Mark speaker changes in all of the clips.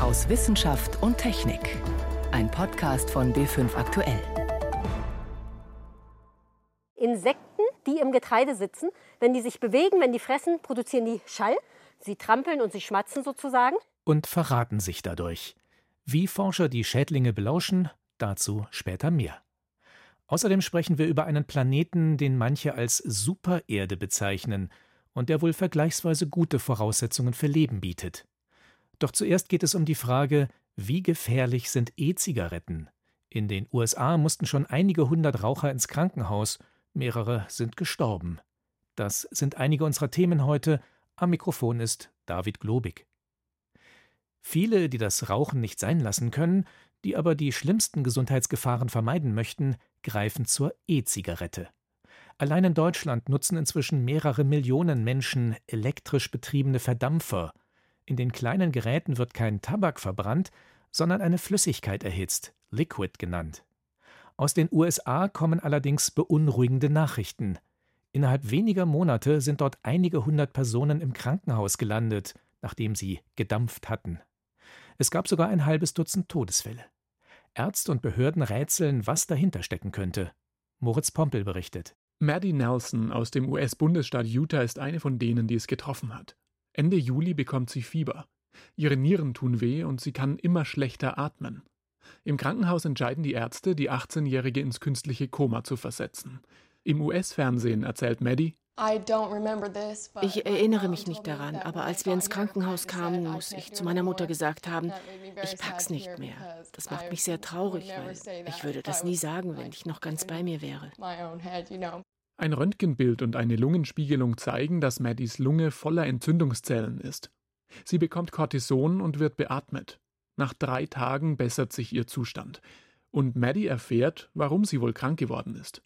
Speaker 1: aus Wissenschaft und Technik. Ein Podcast von B5 Aktuell.
Speaker 2: Insekten, die im Getreide sitzen, wenn die sich bewegen, wenn die fressen, produzieren die Schall. Sie trampeln und sie schmatzen sozusagen.
Speaker 3: Und verraten sich dadurch. Wie Forscher die Schädlinge belauschen, dazu später mehr. Außerdem sprechen wir über einen Planeten, den manche als Supererde bezeichnen und der wohl vergleichsweise gute Voraussetzungen für Leben bietet. Doch zuerst geht es um die Frage, wie gefährlich sind E-Zigaretten? In den USA mussten schon einige hundert Raucher ins Krankenhaus, mehrere sind gestorben. Das sind einige unserer Themen heute. Am Mikrofon ist David Globig. Viele, die das Rauchen nicht sein lassen können, die aber die schlimmsten Gesundheitsgefahren vermeiden möchten, greifen zur E-Zigarette. Allein in Deutschland nutzen inzwischen mehrere Millionen Menschen elektrisch betriebene Verdampfer. In den kleinen Geräten wird kein Tabak verbrannt, sondern eine Flüssigkeit erhitzt, Liquid genannt. Aus den USA kommen allerdings beunruhigende Nachrichten. Innerhalb weniger Monate sind dort einige hundert Personen im Krankenhaus gelandet, nachdem sie gedampft hatten. Es gab sogar ein halbes Dutzend Todesfälle. Ärzte und Behörden rätseln, was dahinter stecken könnte. Moritz Pompel berichtet.
Speaker 4: Maddie Nelson aus dem US-Bundesstaat Utah ist eine von denen, die es getroffen hat. Ende Juli bekommt sie Fieber. Ihre Nieren tun weh und sie kann immer schlechter atmen. Im Krankenhaus entscheiden die Ärzte, die 18-Jährige ins künstliche Koma zu versetzen. Im US-Fernsehen erzählt Maddie,
Speaker 5: ich erinnere mich nicht daran, aber als wir ins Krankenhaus kamen, muss ich zu meiner Mutter gesagt haben, ich pack's nicht mehr. Das macht mich sehr traurig, weil ich würde das nie sagen, wenn ich noch ganz bei mir wäre.
Speaker 4: Ein Röntgenbild und eine Lungenspiegelung zeigen, dass Maddies Lunge voller Entzündungszellen ist. Sie bekommt Cortison und wird beatmet. Nach drei Tagen bessert sich ihr Zustand. Und Maddie erfährt, warum sie wohl krank geworden ist.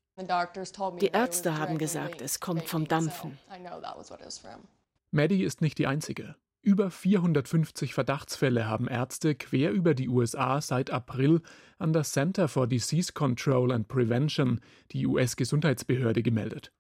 Speaker 5: Die Ärzte haben gesagt, es kommt vom Dampfen.
Speaker 4: Maddie ist nicht die einzige. Über 450 Verdachtsfälle haben Ärzte quer über die USA seit April an das Center for Disease Control and Prevention, die US-Gesundheitsbehörde, gemeldet.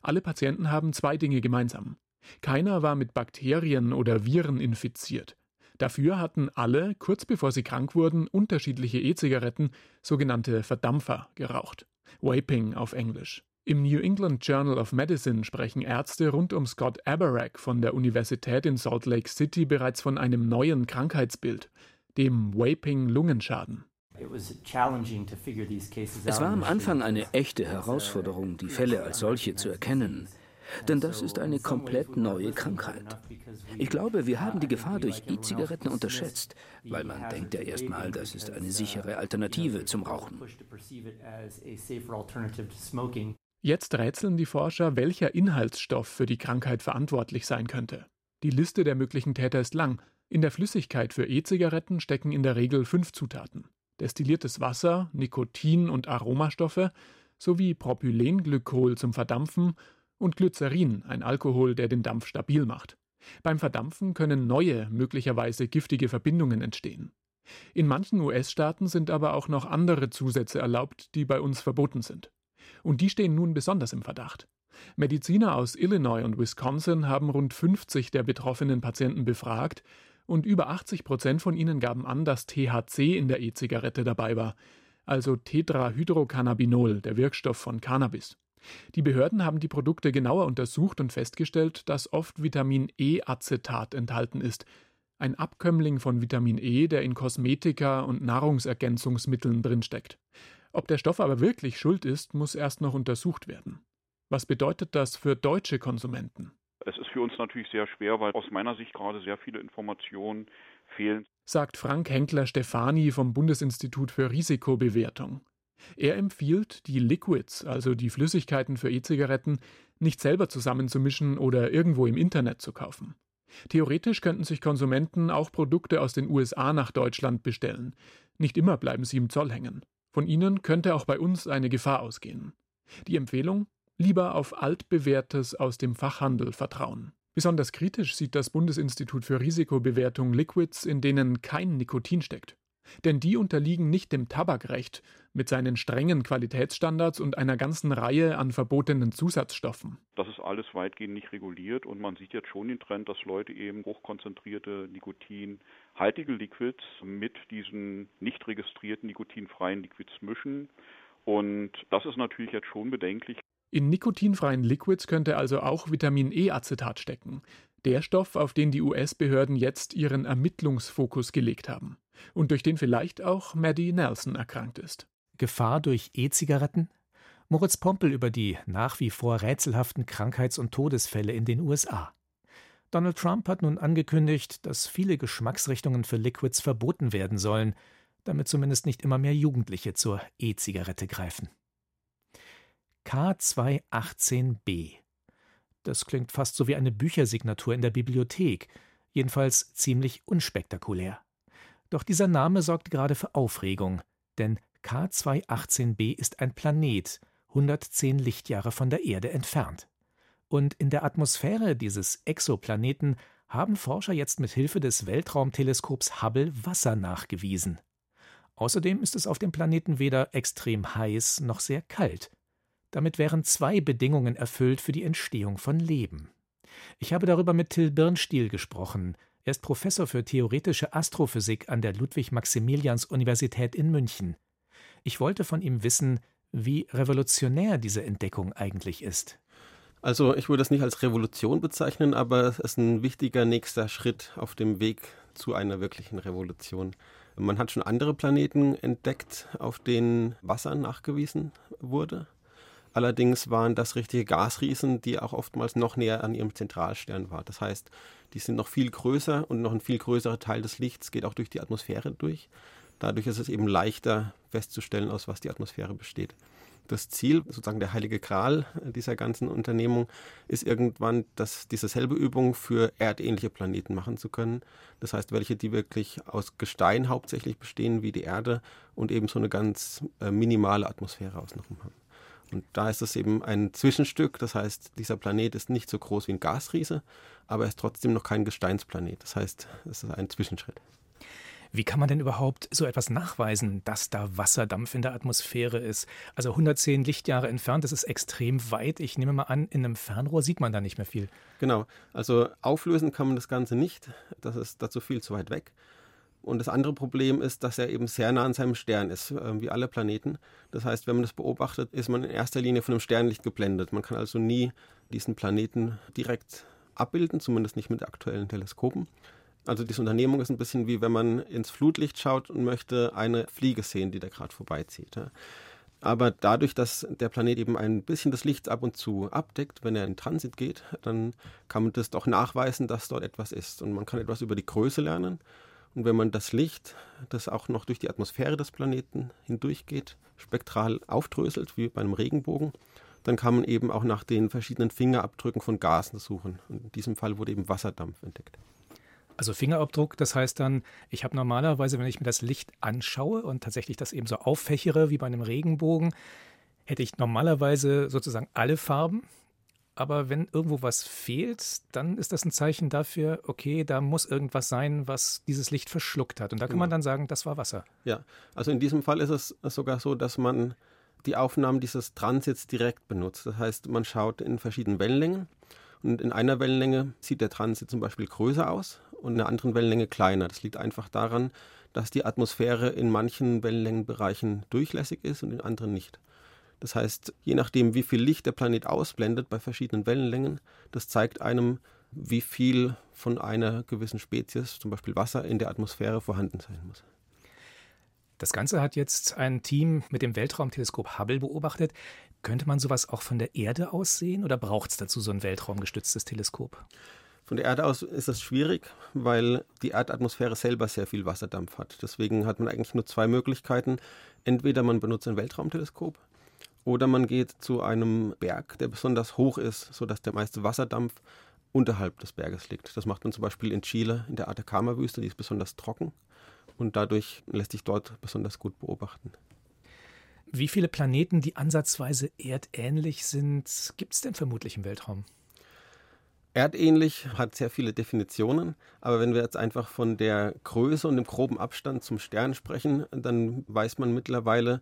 Speaker 4: Alle Patienten haben zwei Dinge gemeinsam. Keiner war mit Bakterien oder Viren infiziert. Dafür hatten alle, kurz bevor sie krank wurden, unterschiedliche E-Zigaretten, sogenannte Verdampfer, geraucht. Vaping auf Englisch. Im New England Journal of Medicine sprechen Ärzte rund um Scott Aberack von der Universität in Salt Lake City bereits von einem neuen Krankheitsbild, dem Vaping-Lungenschaden.
Speaker 6: Es war am Anfang eine echte Herausforderung, die Fälle als solche zu erkennen. Denn das ist eine komplett neue Krankheit. Ich glaube, wir haben die Gefahr durch E-Zigaretten unterschätzt, weil man denkt ja erstmal, das ist eine sichere Alternative zum Rauchen.
Speaker 4: Jetzt rätseln die Forscher, welcher Inhaltsstoff für die Krankheit verantwortlich sein könnte. Die Liste der möglichen Täter ist lang. In der Flüssigkeit für E-Zigaretten stecken in der Regel fünf Zutaten. Destilliertes Wasser, Nikotin und Aromastoffe sowie Propylenglykol zum Verdampfen und Glycerin, ein Alkohol, der den Dampf stabil macht. Beim Verdampfen können neue, möglicherweise giftige Verbindungen entstehen. In manchen US-Staaten sind aber auch noch andere Zusätze erlaubt, die bei uns verboten sind. Und die stehen nun besonders im Verdacht. Mediziner aus Illinois und Wisconsin haben rund 50 der betroffenen Patienten befragt und über 80 Prozent von ihnen gaben an, dass THC in der E-Zigarette dabei war, also Tetrahydrocannabinol, der Wirkstoff von Cannabis. Die Behörden haben die Produkte genauer untersucht und festgestellt, dass oft Vitamin E-Acetat enthalten ist, ein Abkömmling von Vitamin E, der in Kosmetika und Nahrungsergänzungsmitteln drinsteckt. Ob der Stoff aber wirklich schuld ist, muss erst noch untersucht werden. Was bedeutet das für deutsche Konsumenten?
Speaker 7: Es ist für uns natürlich sehr schwer, weil aus meiner Sicht gerade sehr viele Informationen fehlen.
Speaker 4: Sagt Frank Henkler Stefani vom Bundesinstitut für Risikobewertung. Er empfiehlt, die Liquids, also die Flüssigkeiten für E-Zigaretten, nicht selber zusammenzumischen oder irgendwo im Internet zu kaufen. Theoretisch könnten sich Konsumenten auch Produkte aus den USA nach Deutschland bestellen. Nicht immer bleiben sie im Zoll hängen. Von ihnen könnte auch bei uns eine Gefahr ausgehen. Die Empfehlung? Lieber auf altbewährtes aus dem Fachhandel vertrauen. Besonders kritisch sieht das Bundesinstitut für Risikobewertung Liquids, in denen kein Nikotin steckt. Denn die unterliegen nicht dem Tabakrecht mit seinen strengen Qualitätsstandards und einer ganzen Reihe an verbotenen Zusatzstoffen.
Speaker 7: Das ist alles weitgehend nicht reguliert und man sieht jetzt schon den Trend, dass Leute eben hochkonzentrierte nikotinhaltige Liquids mit diesen nicht registrierten nikotinfreien Liquids mischen. Und das ist natürlich jetzt schon bedenklich.
Speaker 4: In nikotinfreien Liquids könnte also auch Vitamin E-Acetat stecken. Der Stoff, auf den die US-Behörden jetzt ihren Ermittlungsfokus gelegt haben. Und durch den vielleicht auch Maddie Nelson erkrankt ist.
Speaker 3: Gefahr durch E-Zigaretten? Moritz Pompel über die nach wie vor rätselhaften Krankheits- und Todesfälle in den USA. Donald Trump hat nun angekündigt, dass viele Geschmacksrichtungen für Liquids verboten werden sollen, damit zumindest nicht immer mehr Jugendliche zur E-Zigarette greifen. K218b. Das klingt fast so wie eine Büchersignatur in der Bibliothek, jedenfalls ziemlich unspektakulär. Doch dieser Name sorgt gerade für Aufregung, denn K218b ist ein Planet, 110 Lichtjahre von der Erde entfernt. Und in der Atmosphäre dieses Exoplaneten haben Forscher jetzt mit Hilfe des Weltraumteleskops Hubble Wasser nachgewiesen. Außerdem ist es auf dem Planeten weder extrem heiß noch sehr kalt. Damit wären zwei Bedingungen erfüllt für die Entstehung von Leben. Ich habe darüber mit Till Birnstiel gesprochen. Er ist Professor für theoretische Astrophysik an der Ludwig-Maximilians-Universität in München. Ich wollte von ihm wissen, wie revolutionär diese Entdeckung eigentlich ist.
Speaker 8: Also ich würde es nicht als Revolution bezeichnen, aber es ist ein wichtiger nächster Schritt auf dem Weg zu einer wirklichen Revolution. Man hat schon andere Planeten entdeckt, auf denen Wasser nachgewiesen wurde. Allerdings waren das richtige Gasriesen, die auch oftmals noch näher an ihrem Zentralstern waren. Das heißt, die sind noch viel größer und noch ein viel größerer Teil des Lichts geht auch durch die Atmosphäre durch. Dadurch ist es eben leichter festzustellen, aus was die Atmosphäre besteht. Das Ziel, sozusagen der heilige Gral dieser ganzen Unternehmung, ist irgendwann, dass diese selbe Übung für erdähnliche Planeten machen zu können. Das heißt, welche, die wirklich aus Gestein hauptsächlich bestehen, wie die Erde, und eben so eine ganz äh, minimale Atmosphäre außenrum haben. Und da ist es eben ein Zwischenstück. Das heißt, dieser Planet ist nicht so groß wie ein Gasriese, aber er ist trotzdem noch kein Gesteinsplanet. Das heißt, es ist ein Zwischenschritt.
Speaker 3: Wie kann man denn überhaupt so etwas nachweisen, dass da Wasserdampf in der Atmosphäre ist? Also 110 Lichtjahre entfernt, das ist extrem weit. Ich nehme mal an, in einem Fernrohr sieht man da nicht mehr viel.
Speaker 8: Genau, also auflösen kann man das Ganze nicht. Das ist dazu viel zu weit weg. Und das andere Problem ist, dass er eben sehr nah an seinem Stern ist, äh, wie alle Planeten. Das heißt, wenn man das beobachtet, ist man in erster Linie von einem Sternlicht geblendet. Man kann also nie diesen Planeten direkt abbilden, zumindest nicht mit aktuellen Teleskopen. Also diese Unternehmung ist ein bisschen wie wenn man ins Flutlicht schaut und möchte eine Fliege sehen, die da gerade vorbeizieht. Aber dadurch, dass der Planet eben ein bisschen das Licht ab und zu abdeckt, wenn er in Transit geht, dann kann man das doch nachweisen, dass dort etwas ist. Und man kann etwas über die Größe lernen. Und wenn man das Licht, das auch noch durch die Atmosphäre des Planeten hindurchgeht, spektral aufdröselt, wie bei einem Regenbogen, dann kann man eben auch nach den verschiedenen Fingerabdrücken von Gasen suchen. Und in diesem Fall wurde eben Wasserdampf entdeckt.
Speaker 3: Also Fingerabdruck, das heißt dann, ich habe normalerweise, wenn ich mir das Licht anschaue und tatsächlich das eben so auffächere wie bei einem Regenbogen, hätte ich normalerweise sozusagen alle Farben aber wenn irgendwo was fehlt, dann ist das ein Zeichen dafür, okay, da muss irgendwas sein, was dieses Licht verschluckt hat. Und da kann man genau. dann sagen, das war Wasser.
Speaker 8: Ja, also in diesem Fall ist es sogar so, dass man die Aufnahmen dieses Transits direkt benutzt. Das heißt, man schaut in verschiedenen Wellenlängen und in einer Wellenlänge sieht der Transit zum Beispiel größer aus und in einer anderen Wellenlänge kleiner. Das liegt einfach daran, dass die Atmosphäre in manchen Wellenlängenbereichen durchlässig ist und in anderen nicht. Das heißt, je nachdem, wie viel Licht der Planet ausblendet bei verschiedenen Wellenlängen, das zeigt einem, wie viel von einer gewissen Spezies, zum Beispiel Wasser, in der Atmosphäre vorhanden sein muss.
Speaker 3: Das Ganze hat jetzt ein Team mit dem Weltraumteleskop Hubble beobachtet. Könnte man sowas auch von der Erde aus sehen oder braucht es dazu so ein weltraumgestütztes Teleskop?
Speaker 8: Von der Erde aus ist das schwierig, weil die Erdatmosphäre selber sehr viel Wasserdampf hat. Deswegen hat man eigentlich nur zwei Möglichkeiten. Entweder man benutzt ein Weltraumteleskop, oder man geht zu einem Berg, der besonders hoch ist, sodass der meiste Wasserdampf unterhalb des Berges liegt. Das macht man zum Beispiel in Chile in der Atacama-Wüste, die ist besonders trocken und dadurch lässt sich dort besonders gut beobachten.
Speaker 3: Wie viele Planeten, die ansatzweise erdähnlich sind, gibt es denn vermutlich im Weltraum?
Speaker 8: Erdähnlich hat sehr viele Definitionen, aber wenn wir jetzt einfach von der Größe und dem groben Abstand zum Stern sprechen, dann weiß man mittlerweile,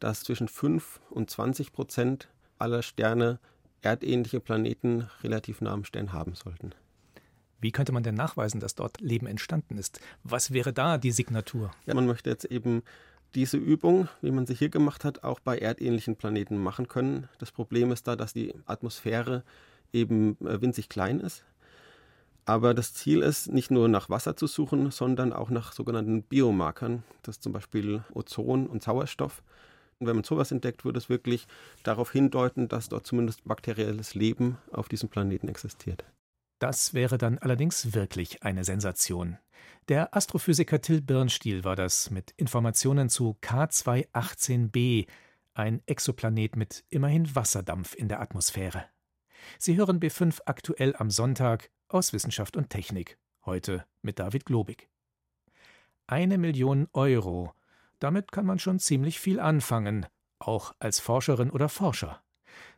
Speaker 8: dass zwischen 5 und 20 Prozent aller Sterne erdähnliche Planeten relativ nah am Stern haben sollten.
Speaker 3: Wie könnte man denn nachweisen, dass dort Leben entstanden ist? Was wäre da die Signatur?
Speaker 8: Ja, man möchte jetzt eben diese Übung, wie man sie hier gemacht hat, auch bei erdähnlichen Planeten machen können. Das Problem ist da, dass die Atmosphäre eben äh, winzig klein ist. Aber das Ziel ist, nicht nur nach Wasser zu suchen, sondern auch nach sogenannten Biomarkern, das ist zum Beispiel Ozon und Sauerstoff. Und wenn man sowas entdeckt, würde es wirklich darauf hindeuten, dass dort zumindest bakterielles Leben auf diesem Planeten existiert.
Speaker 3: Das wäre dann allerdings wirklich eine Sensation. Der Astrophysiker Till Birnstiel war das mit Informationen zu K218b, ein Exoplanet mit immerhin Wasserdampf in der Atmosphäre. Sie hören B5 aktuell am Sonntag aus Wissenschaft und Technik, heute mit David Globig. Eine Million Euro, damit kann man schon ziemlich viel anfangen, auch als Forscherin oder Forscher.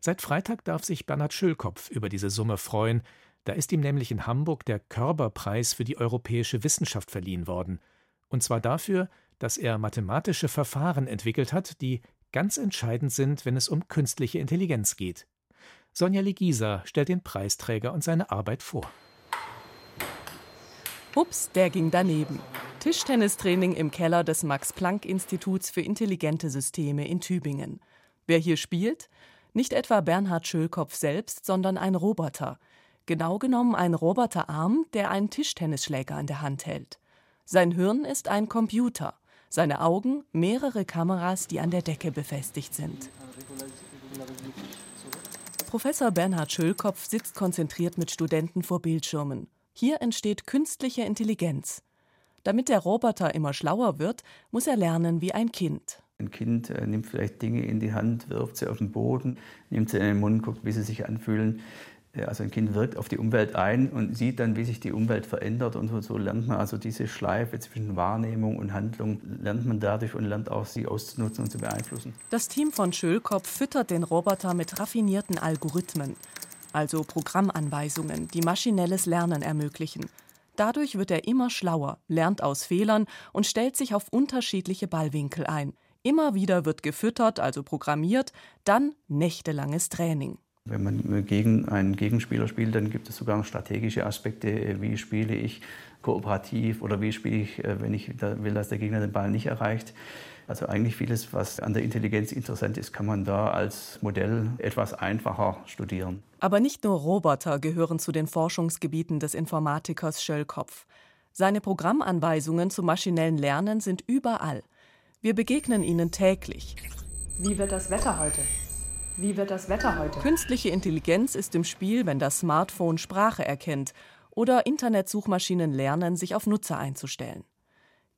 Speaker 3: Seit Freitag darf sich Bernhard Schülkopf über diese Summe freuen, da ist ihm nämlich in Hamburg der Körberpreis für die europäische Wissenschaft verliehen worden. Und zwar dafür, dass er mathematische Verfahren entwickelt hat, die ganz entscheidend sind, wenn es um künstliche Intelligenz geht. Sonja Legisa stellt den Preisträger und seine Arbeit vor.
Speaker 9: Ups, der ging daneben. Tischtennistraining im Keller des Max-Planck-Instituts für intelligente Systeme in Tübingen. Wer hier spielt? Nicht etwa Bernhard Schölkopf selbst, sondern ein Roboter. Genau genommen ein Roboterarm, der einen Tischtennisschläger in der Hand hält. Sein Hirn ist ein Computer, seine Augen mehrere Kameras, die an der Decke befestigt sind. Professor Bernhard Schölkopf sitzt konzentriert mit Studenten vor Bildschirmen. Hier entsteht künstliche Intelligenz. Damit der Roboter immer schlauer wird, muss er lernen wie ein Kind.
Speaker 10: Ein Kind äh, nimmt vielleicht Dinge in die Hand, wirft sie auf den Boden, nimmt sie in den Mund, guckt, wie sie sich anfühlen. Also ein Kind wirkt auf die Umwelt ein und sieht dann, wie sich die Umwelt verändert und so lernt man also diese Schleife zwischen Wahrnehmung und Handlung, lernt man dadurch und lernt auch, sie auszunutzen und zu beeinflussen.
Speaker 9: Das Team von Schölkopf füttert den Roboter mit raffinierten Algorithmen, also Programmanweisungen, die maschinelles Lernen ermöglichen. Dadurch wird er immer schlauer, lernt aus Fehlern und stellt sich auf unterschiedliche Ballwinkel ein. Immer wieder wird gefüttert, also programmiert, dann nächtelanges Training.
Speaker 10: Wenn man gegen einen Gegenspieler spielt, dann gibt es sogar strategische Aspekte. Wie spiele ich kooperativ oder wie spiele ich, äh, wenn ich will, dass der Gegner den Ball nicht erreicht. Also eigentlich vieles, was an der Intelligenz interessant ist, kann man da als Modell etwas einfacher studieren.
Speaker 9: Aber nicht nur Roboter gehören zu den Forschungsgebieten des Informatikers Schöllkopf. Seine Programmanweisungen zum maschinellen Lernen sind überall. Wir begegnen ihnen täglich.
Speaker 11: Wie wird das Wetter heute? Wie wird das Wetter heute?
Speaker 9: Künstliche Intelligenz ist im Spiel, wenn das Smartphone Sprache erkennt oder Internetsuchmaschinen lernen, sich auf Nutzer einzustellen.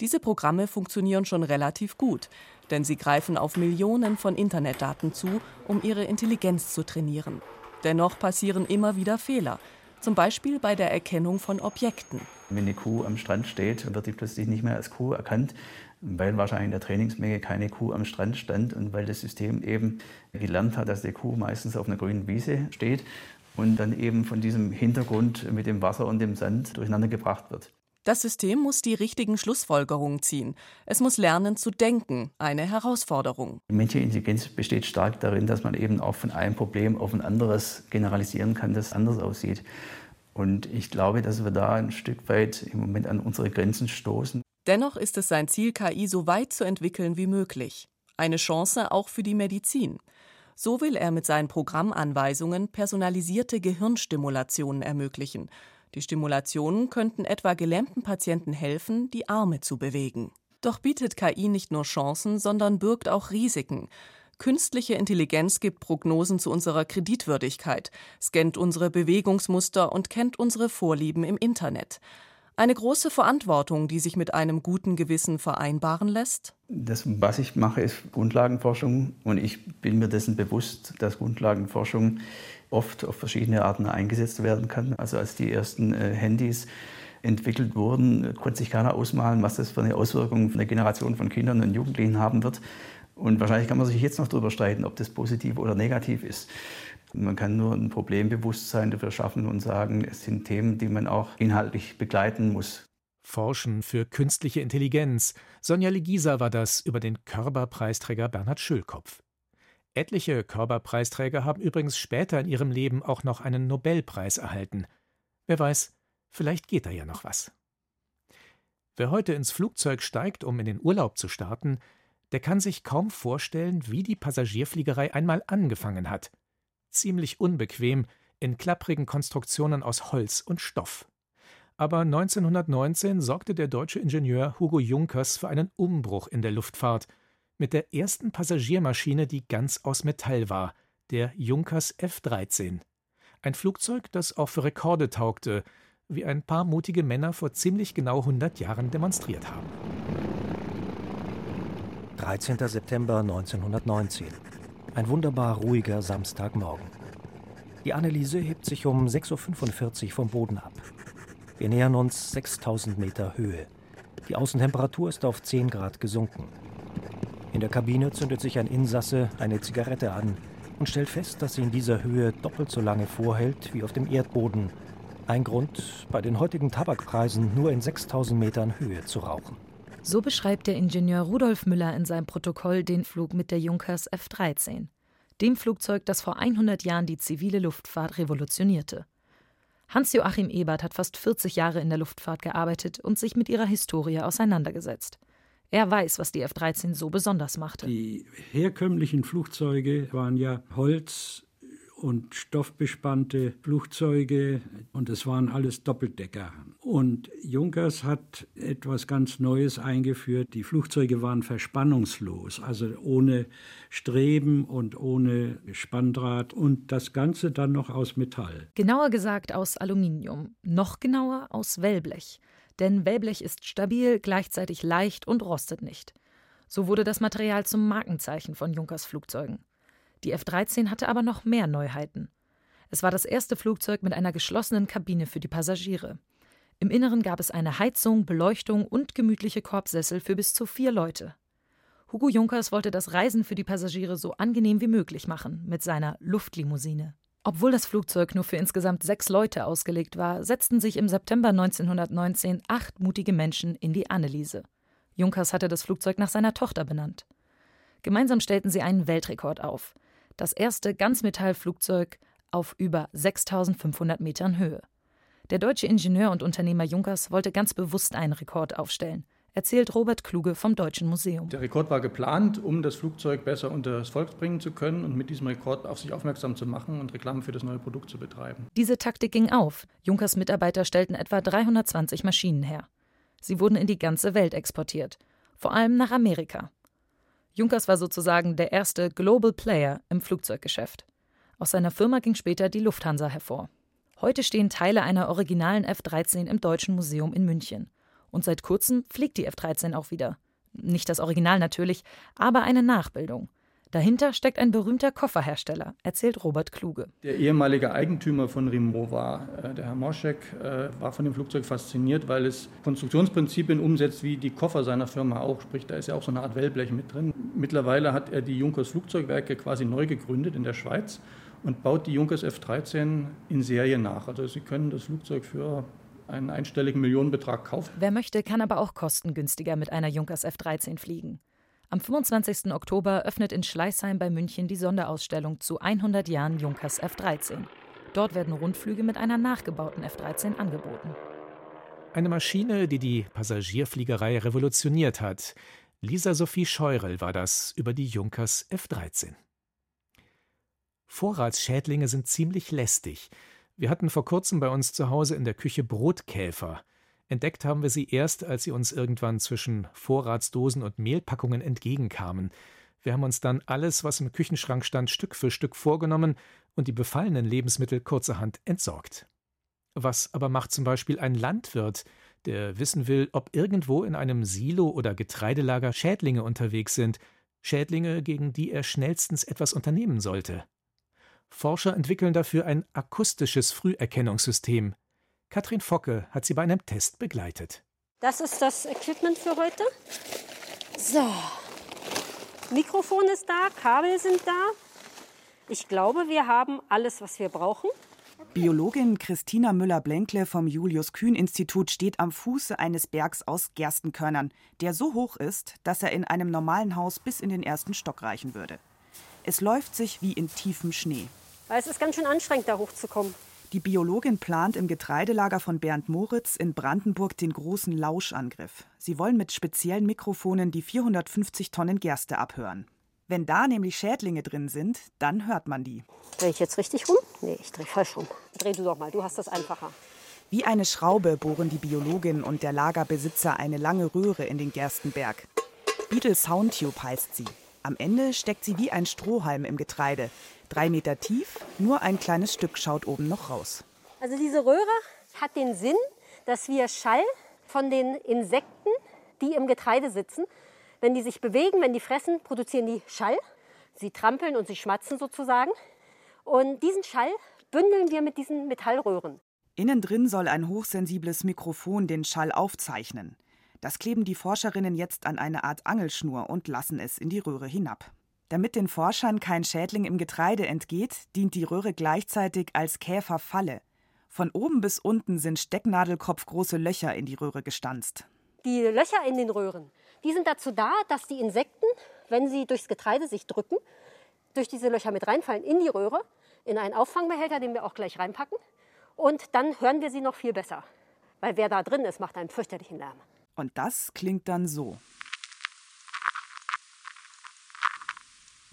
Speaker 9: Diese Programme funktionieren schon relativ gut, denn sie greifen auf Millionen von Internetdaten zu, um ihre Intelligenz zu trainieren. Dennoch passieren immer wieder Fehler, zum Beispiel bei der Erkennung von Objekten.
Speaker 10: Wenn eine Kuh am Strand steht, wird die plötzlich nicht mehr als Kuh erkannt, weil wahrscheinlich in der Trainingsmenge keine Kuh am Strand stand und weil das System eben gelernt hat, dass die Kuh meistens auf einer grünen Wiese steht und dann eben von diesem Hintergrund mit dem Wasser und dem Sand durcheinander gebracht wird.
Speaker 9: Das System muss die richtigen Schlussfolgerungen ziehen. Es muss lernen zu denken, eine Herausforderung.
Speaker 10: Die menschliche Intelligenz besteht stark darin, dass man eben auch von einem Problem auf ein anderes generalisieren kann, das anders aussieht. Und ich glaube, dass wir da ein Stück weit im Moment an unsere Grenzen stoßen.
Speaker 9: Dennoch ist es sein Ziel, KI so weit zu entwickeln wie möglich. Eine Chance auch für die Medizin. So will er mit seinen Programmanweisungen personalisierte Gehirnstimulationen ermöglichen. Die Stimulationen könnten etwa gelähmten Patienten helfen, die Arme zu bewegen. Doch bietet KI nicht nur Chancen, sondern birgt auch Risiken. Künstliche Intelligenz gibt Prognosen zu unserer Kreditwürdigkeit, scannt unsere Bewegungsmuster und kennt unsere Vorlieben im Internet. Eine große Verantwortung, die sich mit einem guten Gewissen vereinbaren lässt?
Speaker 10: Das, was ich mache, ist Grundlagenforschung und ich bin mir dessen bewusst, dass Grundlagenforschung oft auf verschiedene Arten eingesetzt werden kann. Also als die ersten äh, Handys entwickelt wurden, konnte sich keiner ausmalen, was das für eine Auswirkung für eine Generation von Kindern und Jugendlichen haben wird. Und wahrscheinlich kann man sich jetzt noch darüber streiten, ob das positiv oder negativ ist. Man kann nur ein Problembewusstsein dafür schaffen und sagen, es sind Themen, die man auch inhaltlich begleiten muss.
Speaker 3: Forschen für künstliche Intelligenz. Sonja Legisa war das über den Körperpreisträger Bernhard Schülkopf. Etliche Körperpreisträger haben übrigens später in ihrem Leben auch noch einen Nobelpreis erhalten. Wer weiß, vielleicht geht da ja noch was. Wer heute ins Flugzeug steigt, um in den Urlaub zu starten, der kann sich kaum vorstellen, wie die Passagierfliegerei einmal angefangen hat. Ziemlich unbequem, in klapprigen Konstruktionen aus Holz und Stoff. Aber 1919 sorgte der deutsche Ingenieur Hugo Junkers für einen Umbruch in der Luftfahrt mit der ersten Passagiermaschine, die ganz aus Metall war, der Junkers F-13. Ein Flugzeug, das auch für Rekorde taugte, wie ein paar mutige Männer vor ziemlich genau 100 Jahren demonstriert haben.
Speaker 12: 13. September 1919. Ein wunderbar ruhiger Samstagmorgen. Die Anneliese hebt sich um 6.45 Uhr vom Boden ab. Wir nähern uns 6000 Meter Höhe. Die Außentemperatur ist auf 10 Grad gesunken. In der Kabine zündet sich ein Insasse eine Zigarette an und stellt fest, dass sie in dieser Höhe doppelt so lange vorhält wie auf dem Erdboden. Ein Grund, bei den heutigen Tabakpreisen nur in 6000 Metern Höhe zu rauchen.
Speaker 13: So beschreibt der Ingenieur Rudolf Müller in seinem Protokoll den Flug mit der Junkers F-13, dem Flugzeug, das vor 100 Jahren die zivile Luftfahrt revolutionierte. Hans-Joachim Ebert hat fast 40 Jahre in der Luftfahrt gearbeitet und sich mit ihrer Historie auseinandergesetzt. Er weiß, was die F-13 so besonders machte.
Speaker 14: Die herkömmlichen Flugzeuge waren ja Holz, und stoffbespannte Flugzeuge und es waren alles Doppeldecker. Und Junkers hat etwas ganz Neues eingeführt. Die Flugzeuge waren verspannungslos, also ohne Streben und ohne Spanndraht und das Ganze dann noch aus Metall.
Speaker 13: Genauer gesagt aus Aluminium, noch genauer aus Wellblech. Denn Wellblech ist stabil, gleichzeitig leicht und rostet nicht. So wurde das Material zum Markenzeichen von Junkers Flugzeugen. Die F-13 hatte aber noch mehr Neuheiten. Es war das erste Flugzeug mit einer geschlossenen Kabine für die Passagiere. Im Inneren gab es eine Heizung, Beleuchtung und gemütliche Korbsessel für bis zu vier Leute. Hugo Junkers wollte das Reisen für die Passagiere so angenehm wie möglich machen mit seiner Luftlimousine. Obwohl das Flugzeug nur für insgesamt sechs Leute ausgelegt war, setzten sich im September 1919 acht mutige Menschen in die Anneliese. Junkers hatte das Flugzeug nach seiner Tochter benannt. Gemeinsam stellten sie einen Weltrekord auf das erste Ganzmetallflugzeug auf über 6500 Metern Höhe. Der deutsche Ingenieur und Unternehmer Junkers wollte ganz bewusst einen Rekord aufstellen, erzählt Robert Kluge vom Deutschen Museum.
Speaker 15: Der Rekord war geplant, um das Flugzeug besser unter das Volk bringen zu können und mit diesem Rekord auf sich aufmerksam zu machen und Reklame für das neue Produkt zu betreiben.
Speaker 13: Diese Taktik ging auf. Junkers Mitarbeiter stellten etwa 320 Maschinen her. Sie wurden in die ganze Welt exportiert, vor allem nach Amerika. Junkers war sozusagen der erste Global Player im Flugzeuggeschäft. Aus seiner Firma ging später die Lufthansa hervor. Heute stehen Teile einer originalen F-13 im Deutschen Museum in München. Und seit kurzem fliegt die F-13 auch wieder. Nicht das Original natürlich, aber eine Nachbildung. Dahinter steckt ein berühmter Kofferhersteller, erzählt Robert Kluge.
Speaker 15: Der ehemalige Eigentümer von Rimowa, äh, der Herr Moschek, äh, war von dem Flugzeug fasziniert, weil es Konstruktionsprinzipien umsetzt wie die Koffer seiner Firma auch. Sprich, da ist ja auch so eine Art Wellblech mit drin. Mittlerweile hat er die Junkers Flugzeugwerke quasi neu gegründet in der Schweiz und baut die Junkers F-13 in Serie nach. Also Sie können das Flugzeug für einen einstelligen Millionenbetrag kaufen.
Speaker 13: Wer möchte, kann aber auch kostengünstiger mit einer Junkers F-13 fliegen. Am 25. Oktober öffnet in Schleißheim bei München die Sonderausstellung zu 100 Jahren Junkers F-13. Dort werden Rundflüge mit einer nachgebauten F-13 angeboten.
Speaker 3: Eine Maschine, die die Passagierfliegerei revolutioniert hat. Lisa Sophie Scheurel war das über die Junkers F-13. Vorratsschädlinge sind ziemlich lästig. Wir hatten vor kurzem bei uns zu Hause in der Küche Brotkäfer. Entdeckt haben wir sie erst, als sie uns irgendwann zwischen Vorratsdosen und Mehlpackungen entgegenkamen. Wir haben uns dann alles, was im Küchenschrank stand, Stück für Stück vorgenommen und die befallenen Lebensmittel kurzerhand entsorgt. Was aber macht zum Beispiel ein Landwirt, der wissen will, ob irgendwo in einem Silo oder Getreidelager Schädlinge unterwegs sind, Schädlinge, gegen die er schnellstens etwas unternehmen sollte? Forscher entwickeln dafür ein akustisches Früherkennungssystem. Katrin Focke hat sie bei einem Test begleitet.
Speaker 2: Das ist das Equipment für heute. So, Mikrofon ist da, Kabel sind da. Ich glaube, wir haben alles, was wir brauchen.
Speaker 16: Biologin Christina Müller-Blenkle vom Julius-Kühn-Institut steht am Fuße eines Bergs aus Gerstenkörnern, der so hoch ist, dass er in einem normalen Haus bis in den ersten Stock reichen würde. Es läuft sich wie in tiefem Schnee.
Speaker 2: Es ist ganz schön anstrengend, da hochzukommen.
Speaker 16: Die Biologin plant im Getreidelager von Bernd Moritz in Brandenburg den großen Lauschangriff. Sie wollen mit speziellen Mikrofonen die 450 Tonnen Gerste abhören. Wenn da nämlich Schädlinge drin sind, dann hört man die.
Speaker 2: Drehe ich jetzt richtig rum? Nee, ich drehe falsch rum. Dreh du doch mal, du hast das einfacher.
Speaker 16: Wie eine Schraube bohren die Biologin und der Lagerbesitzer eine lange Röhre in den Gerstenberg. Beetle Soundtube heißt sie. Am Ende steckt sie wie ein Strohhalm im Getreide. Drei Meter tief, nur ein kleines Stück schaut oben noch raus.
Speaker 2: Also diese Röhre hat den Sinn, dass wir Schall von den Insekten, die im Getreide sitzen, wenn die sich bewegen, wenn die fressen, produzieren die Schall. Sie trampeln und sie schmatzen sozusagen. Und diesen Schall bündeln wir mit diesen Metallröhren.
Speaker 16: Innen drin soll ein hochsensibles Mikrofon den Schall aufzeichnen. Das kleben die Forscherinnen jetzt an eine Art Angelschnur und lassen es in die Röhre hinab. Damit den Forschern kein Schädling im Getreide entgeht, dient die Röhre gleichzeitig als Käferfalle. Von oben bis unten sind stecknadelkopfgroße Löcher in die Röhre gestanzt.
Speaker 2: Die Löcher in den Röhren, die sind dazu da, dass die Insekten, wenn sie durchs Getreide sich drücken, durch diese Löcher mit reinfallen in die Röhre, in einen Auffangbehälter, den wir auch gleich reinpacken. Und dann hören wir sie noch viel besser. Weil wer da drin ist, macht einen fürchterlichen Lärm.
Speaker 16: Und das klingt dann so.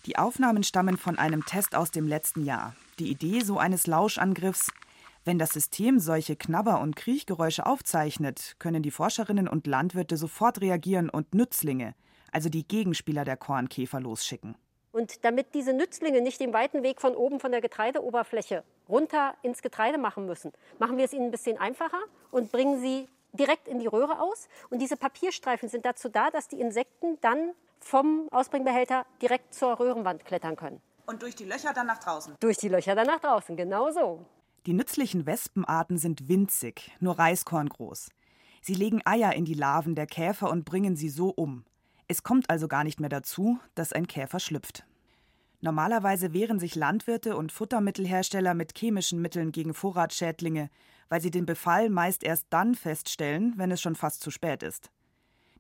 Speaker 16: Die Aufnahmen stammen von einem Test aus dem letzten Jahr. Die Idee so eines Lauschangriffs wenn das System solche Knabber- und Kriechgeräusche aufzeichnet, können die Forscherinnen und Landwirte sofort reagieren und Nützlinge, also die Gegenspieler der Kornkäfer, losschicken.
Speaker 2: Und damit diese Nützlinge nicht den weiten Weg von oben von der Getreideoberfläche runter ins Getreide machen müssen, machen wir es ihnen ein bisschen einfacher und bringen sie direkt in die Röhre aus. Und diese Papierstreifen sind dazu da, dass die Insekten dann vom Ausbringbehälter direkt zur Röhrenwand klettern können.
Speaker 16: Und durch die Löcher dann nach draußen?
Speaker 2: Durch die Löcher dann nach draußen, genau so.
Speaker 16: Die nützlichen Wespenarten sind winzig, nur reiskorngroß. Sie legen Eier in die Larven der Käfer und bringen sie so um. Es kommt also gar nicht mehr dazu, dass ein Käfer schlüpft. Normalerweise wehren sich Landwirte und Futtermittelhersteller mit chemischen Mitteln gegen Vorratsschädlinge, weil sie den Befall meist erst dann feststellen, wenn es schon fast zu spät ist.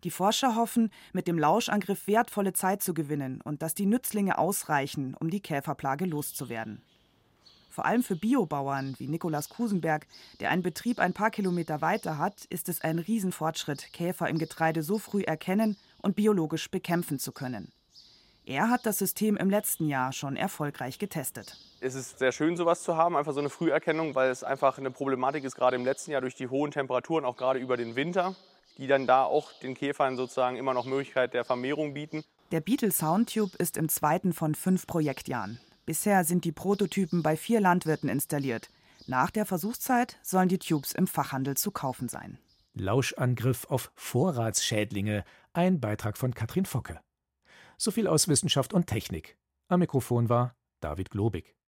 Speaker 16: Die Forscher hoffen, mit dem Lauschangriff wertvolle Zeit zu gewinnen und dass die Nützlinge ausreichen, um die Käferplage loszuwerden. Vor allem für Biobauern wie Nikolaus Kusenberg, der einen Betrieb ein paar Kilometer weiter hat, ist es ein Riesenfortschritt, Käfer im Getreide so früh erkennen und biologisch bekämpfen zu können. Er hat das System im letzten Jahr schon erfolgreich getestet.
Speaker 17: Es ist sehr schön, sowas zu haben, einfach so eine Früherkennung, weil es einfach eine Problematik ist, gerade im letzten Jahr durch die hohen Temperaturen, auch gerade über den Winter, die dann da auch den Käfern sozusagen immer noch Möglichkeit der Vermehrung bieten.
Speaker 16: Der Beetle Soundtube ist im zweiten von fünf Projektjahren. Bisher sind die Prototypen bei vier Landwirten installiert. Nach der Versuchszeit sollen die Tubes im Fachhandel zu kaufen sein.
Speaker 3: Lauschangriff auf Vorratsschädlinge. Ein Beitrag von Katrin Focke. So viel aus Wissenschaft und Technik. Am Mikrofon war David Globig.